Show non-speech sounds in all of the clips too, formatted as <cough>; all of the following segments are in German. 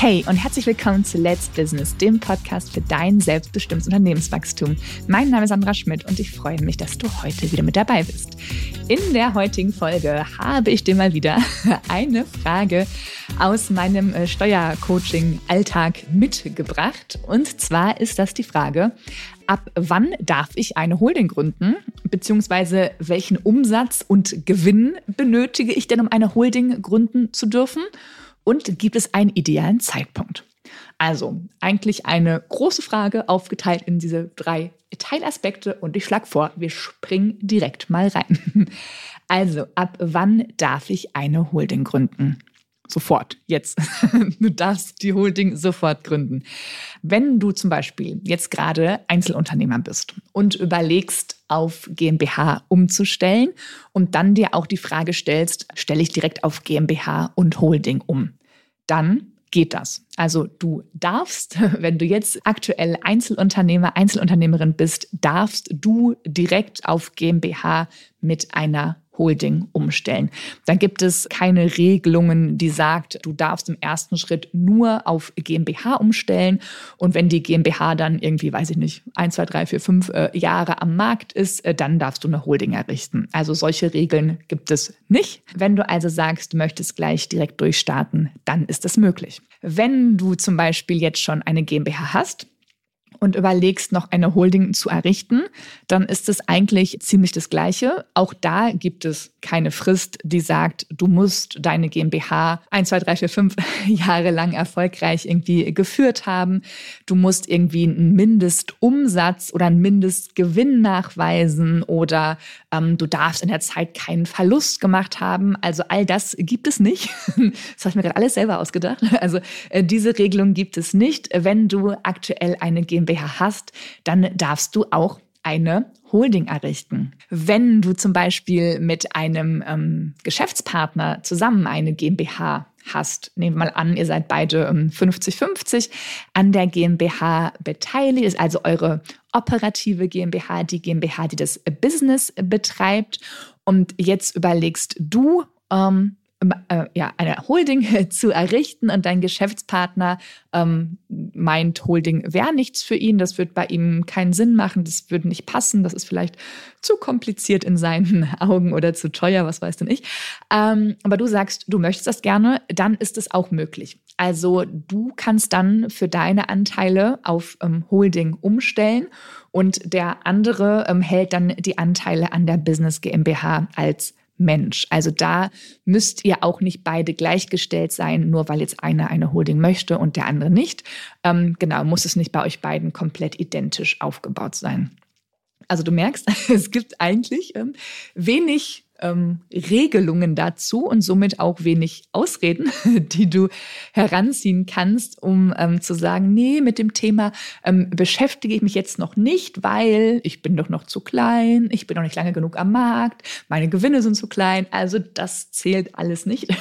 Hey und herzlich willkommen zu Let's Business, dem Podcast für dein selbstbestimmtes Unternehmenswachstum. Mein Name ist Sandra Schmidt und ich freue mich, dass du heute wieder mit dabei bist. In der heutigen Folge habe ich dir mal wieder <laughs> eine Frage aus meinem äh, Steuercoaching-Alltag mitgebracht. Und zwar ist das die Frage, ab wann darf ich eine Holding gründen? Beziehungsweise welchen Umsatz und Gewinn benötige ich denn, um eine Holding gründen zu dürfen? Und gibt es einen idealen Zeitpunkt? Also eigentlich eine große Frage, aufgeteilt in diese drei Teilaspekte. Und ich schlage vor, wir springen direkt mal rein. <laughs> Also, ab wann darf ich eine Holding gründen? Sofort, jetzt. <laughs> Du darfst die Holding sofort gründen. Wenn du zum Beispiel jetzt gerade Einzelunternehmer bist und überlegst, auf GmbH umzustellen und dann dir auch die Frage stellst, stelle ich direkt auf GmbH und Holding um, dann geht das. Also du darfst, <laughs> wenn du jetzt aktuell Einzelunternehmer, Einzelunternehmerin bist, darfst du direkt auf GmbH mit einer Holding umstellen. Da gibt es keine Regelungen, die sagt, du darfst im ersten Schritt nur auf GmbH umstellen. Und wenn die GmbH dann irgendwie, weiß ich nicht, ein, zwei, drei, vier, fünf äh, Jahre am Markt ist, äh, dann darfst du eine Holding errichten. Also solche Regeln gibt es nicht. Wenn du also sagst, du möchtest gleich direkt durchstarten, dann ist das möglich. Wenn du zum Beispiel jetzt schon eine GmbH hast, und überlegst, noch eine Holding zu errichten, dann ist es eigentlich ziemlich das Gleiche. Auch da gibt es keine Frist, die sagt, du musst deine GmbH 1, 2, 3, 4, 5 Jahre lang erfolgreich irgendwie geführt haben. Du musst irgendwie einen Mindestumsatz oder einen Mindestgewinn nachweisen oder ähm, du darfst in der Zeit keinen Verlust gemacht haben. Also all das gibt es nicht. <laughs> Das habe ich mir gerade alles selber ausgedacht. Also äh, diese Regelung gibt es nicht. Wenn du aktuell eine GmbH hast, dann darfst du auch eine Holding errichten. Wenn du zum Beispiel mit einem ähm, Geschäftspartner zusammen eine GmbH hast, nehmen wir mal an, ihr seid beide 50-50 ähm, an der GmbH beteiligt, ist also eure operative GmbH, die GmbH, die das Business betreibt. Und jetzt überlegst du, ähm, äh, ja, eine Holding <laughs> zu errichten und dein Geschäftspartner ähm, meint, Holding wäre nichts für ihn, das wird bei ihm keinen Sinn machen, das würde nicht passen, das ist vielleicht zu kompliziert in seinen <laughs> Augen oder zu teuer, was weiß denn ich. Ähm, aber du sagst, du möchtest das gerne, dann ist es auch möglich. Also du kannst dann für deine Anteile auf ähm, Holding umstellen und der andere ähm, hält dann die Anteile an der Business GmbH als Mensch. Also da müsst ihr auch nicht beide gleichgestellt sein, nur weil jetzt einer eine Holding möchte und der andere nicht. Ähm, genau, muss es nicht bei euch beiden komplett identisch aufgebaut sein. Also du merkst, <laughs> es gibt eigentlich ähm, wenig ähm, Regelungen dazu und somit auch wenig Ausreden, <laughs> die du heranziehen kannst, um ähm, zu sagen, nee, mit dem Thema ähm, beschäftige ich mich jetzt noch nicht, weil ich bin doch noch zu klein, ich bin noch nicht lange genug am Markt, meine Gewinne sind zu klein, also das zählt alles nicht. <laughs>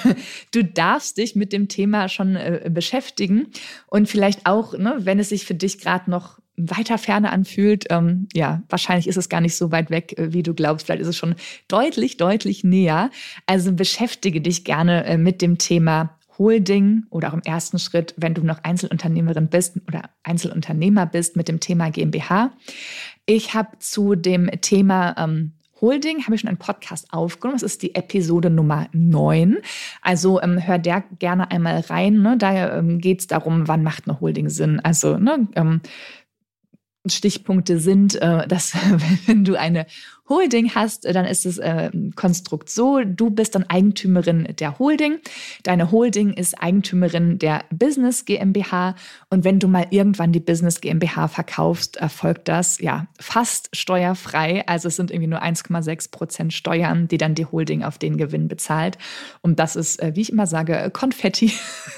Du darfst dich mit dem Thema schon äh, beschäftigen und vielleicht auch, ne, wenn es sich für dich gerade noch weiter Ferne anfühlt, ähm, ja, wahrscheinlich ist es gar nicht so weit weg, äh, wie du glaubst. Vielleicht ist es schon deutlich, deutlich näher. Also beschäftige dich gerne äh, mit dem Thema Holding oder auch im ersten Schritt, wenn du noch Einzelunternehmerin bist oder Einzelunternehmer bist, mit dem Thema GmbH. Ich habe zu dem Thema ähm, Holding habe ich schon einen Podcast aufgenommen. Das ist die Episode Nummer 9. Also ähm, hör der gerne einmal rein. Ne? Da ähm, geht es darum, wann macht eine Holding Sinn. Also ne, ähm, Stichpunkte sind, äh, dass <laughs> wenn du eine Holding hast, dann ist das äh, Konstrukt so, du bist dann Eigentümerin der Holding, deine Holding ist Eigentümerin der Business GmbH. Und wenn du mal irgendwann die Business GmbH verkaufst, erfolgt das ja fast steuerfrei, also es sind irgendwie nur 1,6 Prozent Steuern, die dann die Holding auf den Gewinn bezahlt. Und das ist, äh, wie ich immer sage, Konfetti.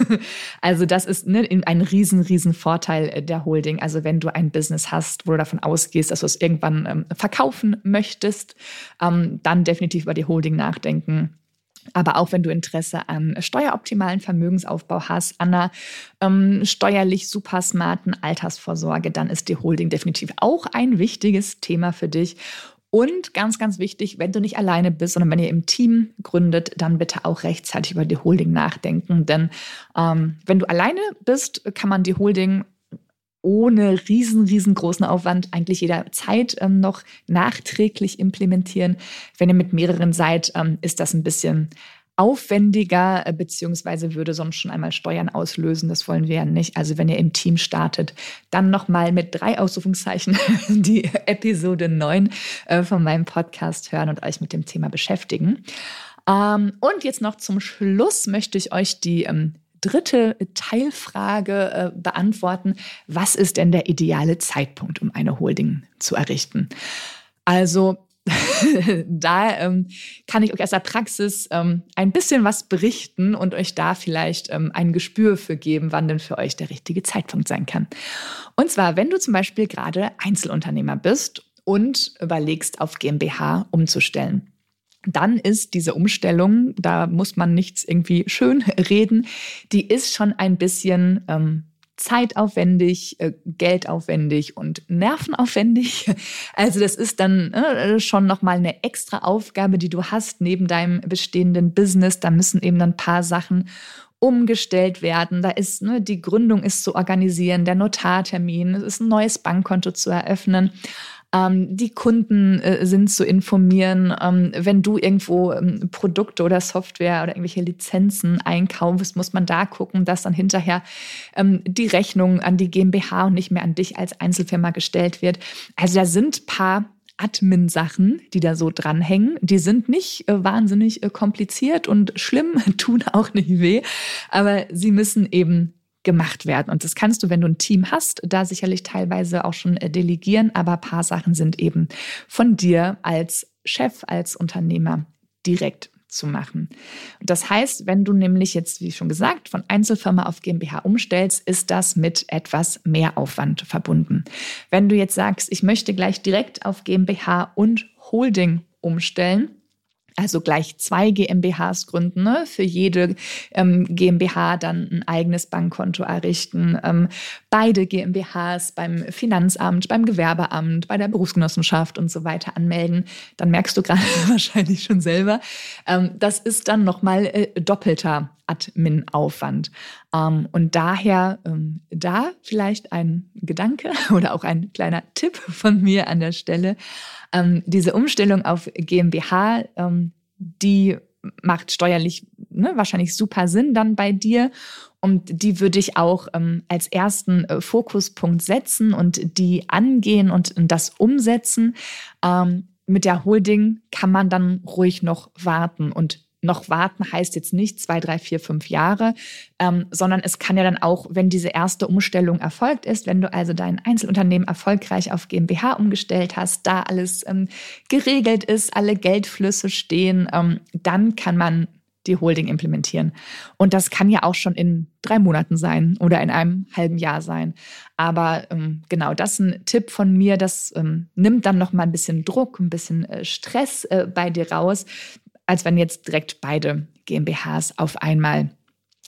<laughs> also das ist ne, ein riesen, riesen Vorteil der Holding, also wenn du ein Business hast, wo du davon ausgehst, dass du es irgendwann ähm, verkaufen möchtest, möchtest, ähm, dann definitiv über die Holding nachdenken. Aber auch wenn du Interesse an steueroptimalen Vermögensaufbau hast, an einer ähm, steuerlich super smarten Altersvorsorge, dann ist die Holding definitiv auch ein wichtiges Thema für dich. Und ganz, ganz wichtig, wenn du nicht alleine bist, sondern wenn ihr im Team gründet, dann bitte auch rechtzeitig über die Holding nachdenken. Denn ähm, wenn du alleine bist, kann man die Holding ohne riesen, riesengroßen Aufwand eigentlich jederzeit ähm, noch nachträglich implementieren. Wenn ihr mit mehreren seid, ähm, ist das ein bisschen aufwendiger, äh, beziehungsweise würde sonst schon einmal Steuern auslösen. Das wollen wir ja nicht. Also wenn ihr im Team startet, dann nochmal mit drei Ausrufungszeichen <laughs> die Episode 9 äh, von meinem Podcast hören und euch mit dem Thema beschäftigen. Ähm, und jetzt noch zum Schluss möchte ich euch die ähm, dritte Teilfrage äh, beantworten. Was ist denn der ideale Zeitpunkt, um eine Holding zu errichten? Also <laughs> da ähm, kann ich euch aus der Praxis ähm, ein bisschen was berichten und euch da vielleicht ähm, ein Gespür für geben, wann denn für euch der richtige Zeitpunkt sein kann. Und zwar, wenn du zum Beispiel gerade Einzelunternehmer bist und überlegst, auf GmbH umzustellen dann ist diese Umstellung, da muss man nichts irgendwie schön reden, die ist schon ein bisschen ähm, zeitaufwendig, äh, geldaufwendig und nervenaufwendig. <laughs> Also das ist dann äh, schon nochmal eine extra Aufgabe, die du hast neben deinem bestehenden Business. Da müssen eben dann ein paar Sachen umgestellt werden. Da ist ne, die Gründung ist zu organisieren, der Notartermin, es ist ein neues Bankkonto zu eröffnen ähm, die Kunden äh, sind zu informieren. Ähm, wenn du irgendwo ähm, Produkte oder Software oder irgendwelche Lizenzen einkaufst, muss man da gucken, dass dann hinterher ähm, die Rechnung an die GmbH und nicht mehr an dich als Einzelfirma gestellt wird. Also da sind paar Admin-Sachen, die da so dranhängen. Die sind nicht äh, wahnsinnig äh, kompliziert und schlimm, <laughs> tun auch nicht weh, aber sie müssen eben gemacht werden. Und das kannst du, wenn du ein Team hast, da sicherlich teilweise auch schon äh, delegieren, aber ein paar Sachen sind eben von dir als Chef, als Unternehmer direkt zu machen. Das heißt, wenn du nämlich jetzt, wie schon gesagt, von Einzelfirma auf GmbH umstellst, ist das mit etwas mehr Aufwand verbunden. Wenn du jetzt sagst, ich möchte gleich direkt auf GmbH und Holding umstellen, also gleich zwei GmbHs gründen, ne? für jede ähm, GmbH dann ein eigenes Bankkonto errichten, ähm, beide GmbHs beim Finanzamt, beim Gewerbeamt, bei der Berufsgenossenschaft und so weiter anmelden, dann merkst du gerade <laughs> wahrscheinlich schon selber, ähm, das ist dann nochmal äh, doppelter Admin-Aufwand. Ähm, und daher ähm, da vielleicht ein Gedanke <laughs> oder auch ein kleiner Tipp von mir an der Stelle. Ähm, diese Umstellung auf GmbH, die macht steuerlich ne, wahrscheinlich super Sinn dann bei dir. Und die würde ich auch ähm, als ersten äh, Fokuspunkt setzen und die angehen und, und das umsetzen. Ähm, mit der Holding kann man dann ruhig noch warten und noch warten heißt jetzt nicht zwei, drei, vier, fünf Jahre, ähm, sondern es kann ja dann auch, wenn diese erste Umstellung erfolgt ist, wenn du also dein Einzelunternehmen erfolgreich auf GmbH umgestellt hast, da alles ähm, geregelt ist, alle Geldflüsse stehen, ähm, dann kann man die Holding implementieren. Und das kann ja auch schon in drei Monaten sein oder in einem halben Jahr sein. Aber ähm, genau, das ist ein Tipp von mir. Das ähm, nimmt dann noch mal ein bisschen Druck, ein bisschen äh, Stress äh, bei dir raus, als wenn jetzt direkt beide GmbHs auf einmal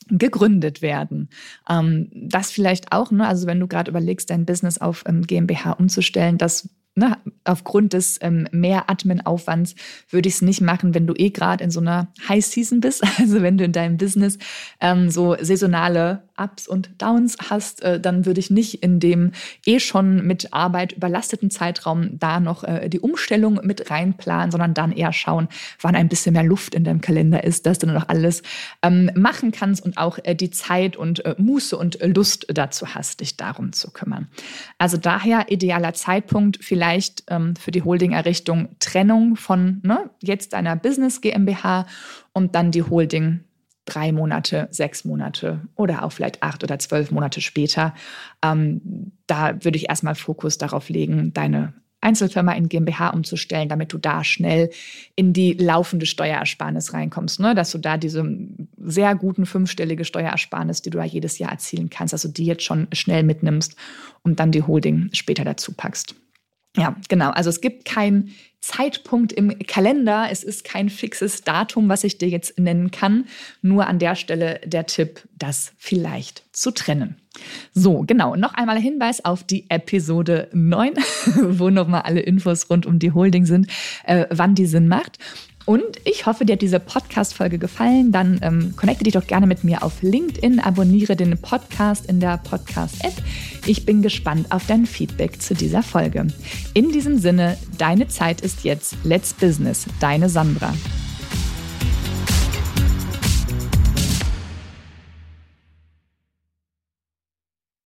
gegründet werden. Ähm, das vielleicht auch, ne? also wenn du gerade überlegst, dein Business auf ähm, GmbH umzustellen, das ne, aufgrund des ähm, mehr Admin-Aufwands würde ich es nicht machen, wenn du eh gerade in so einer High Season bist. <laughs> Also wenn du in deinem Business ähm, so saisonale Ups und Downs hast, äh, dann würde ich nicht in dem eh schon mit Arbeit überlasteten Zeitraum da noch äh, die Umstellung mit reinplanen, sondern dann eher schauen, wann ein bisschen mehr Luft in deinem Kalender ist, dass du noch alles ähm, machen kannst und auch äh, die Zeit und Muße und Lust dazu hast, dich darum zu kümmern. Also daher idealer Zeitpunkt vielleicht ähm, für die Holding-Errichtung Trennung von ne, jetzt deiner Business GmbH und dann die Holding drei Monate, sechs Monate oder auch vielleicht acht oder zwölf Monate später. Ähm, da würde ich erstmal Fokus darauf legen, deine Einzelfirma in GmbH umzustellen, damit du da schnell in die laufende Steuerersparnis reinkommst, ne? dass du da diese sehr guten fünfstellige Steuerersparnis, die du da jedes Jahr erzielen kannst, du die jetzt schon schnell mitnimmst und dann die Holding später dazu packst. Ja, genau. Also es gibt keinen Zeitpunkt im Kalender. Es ist kein fixes Datum, was ich dir jetzt nennen kann. Nur an der Stelle der Tipp, das vielleicht zu trennen. So, genau. Noch einmal Hinweis auf die Episode 9, <laughs> wo nochmal alle Infos rund um die Holding sind, äh, wann die Sinn macht. Und ich hoffe, dir hat diese Podcast-Folge gefallen. Dann ähm, connecte dich doch gerne mit mir auf LinkedIn, abonniere den Podcast in der Podcast-App. Ich bin gespannt auf dein Feedback zu dieser Folge. In diesem Sinne, deine Zeit ist jetzt. Let's Business, deine Sandra.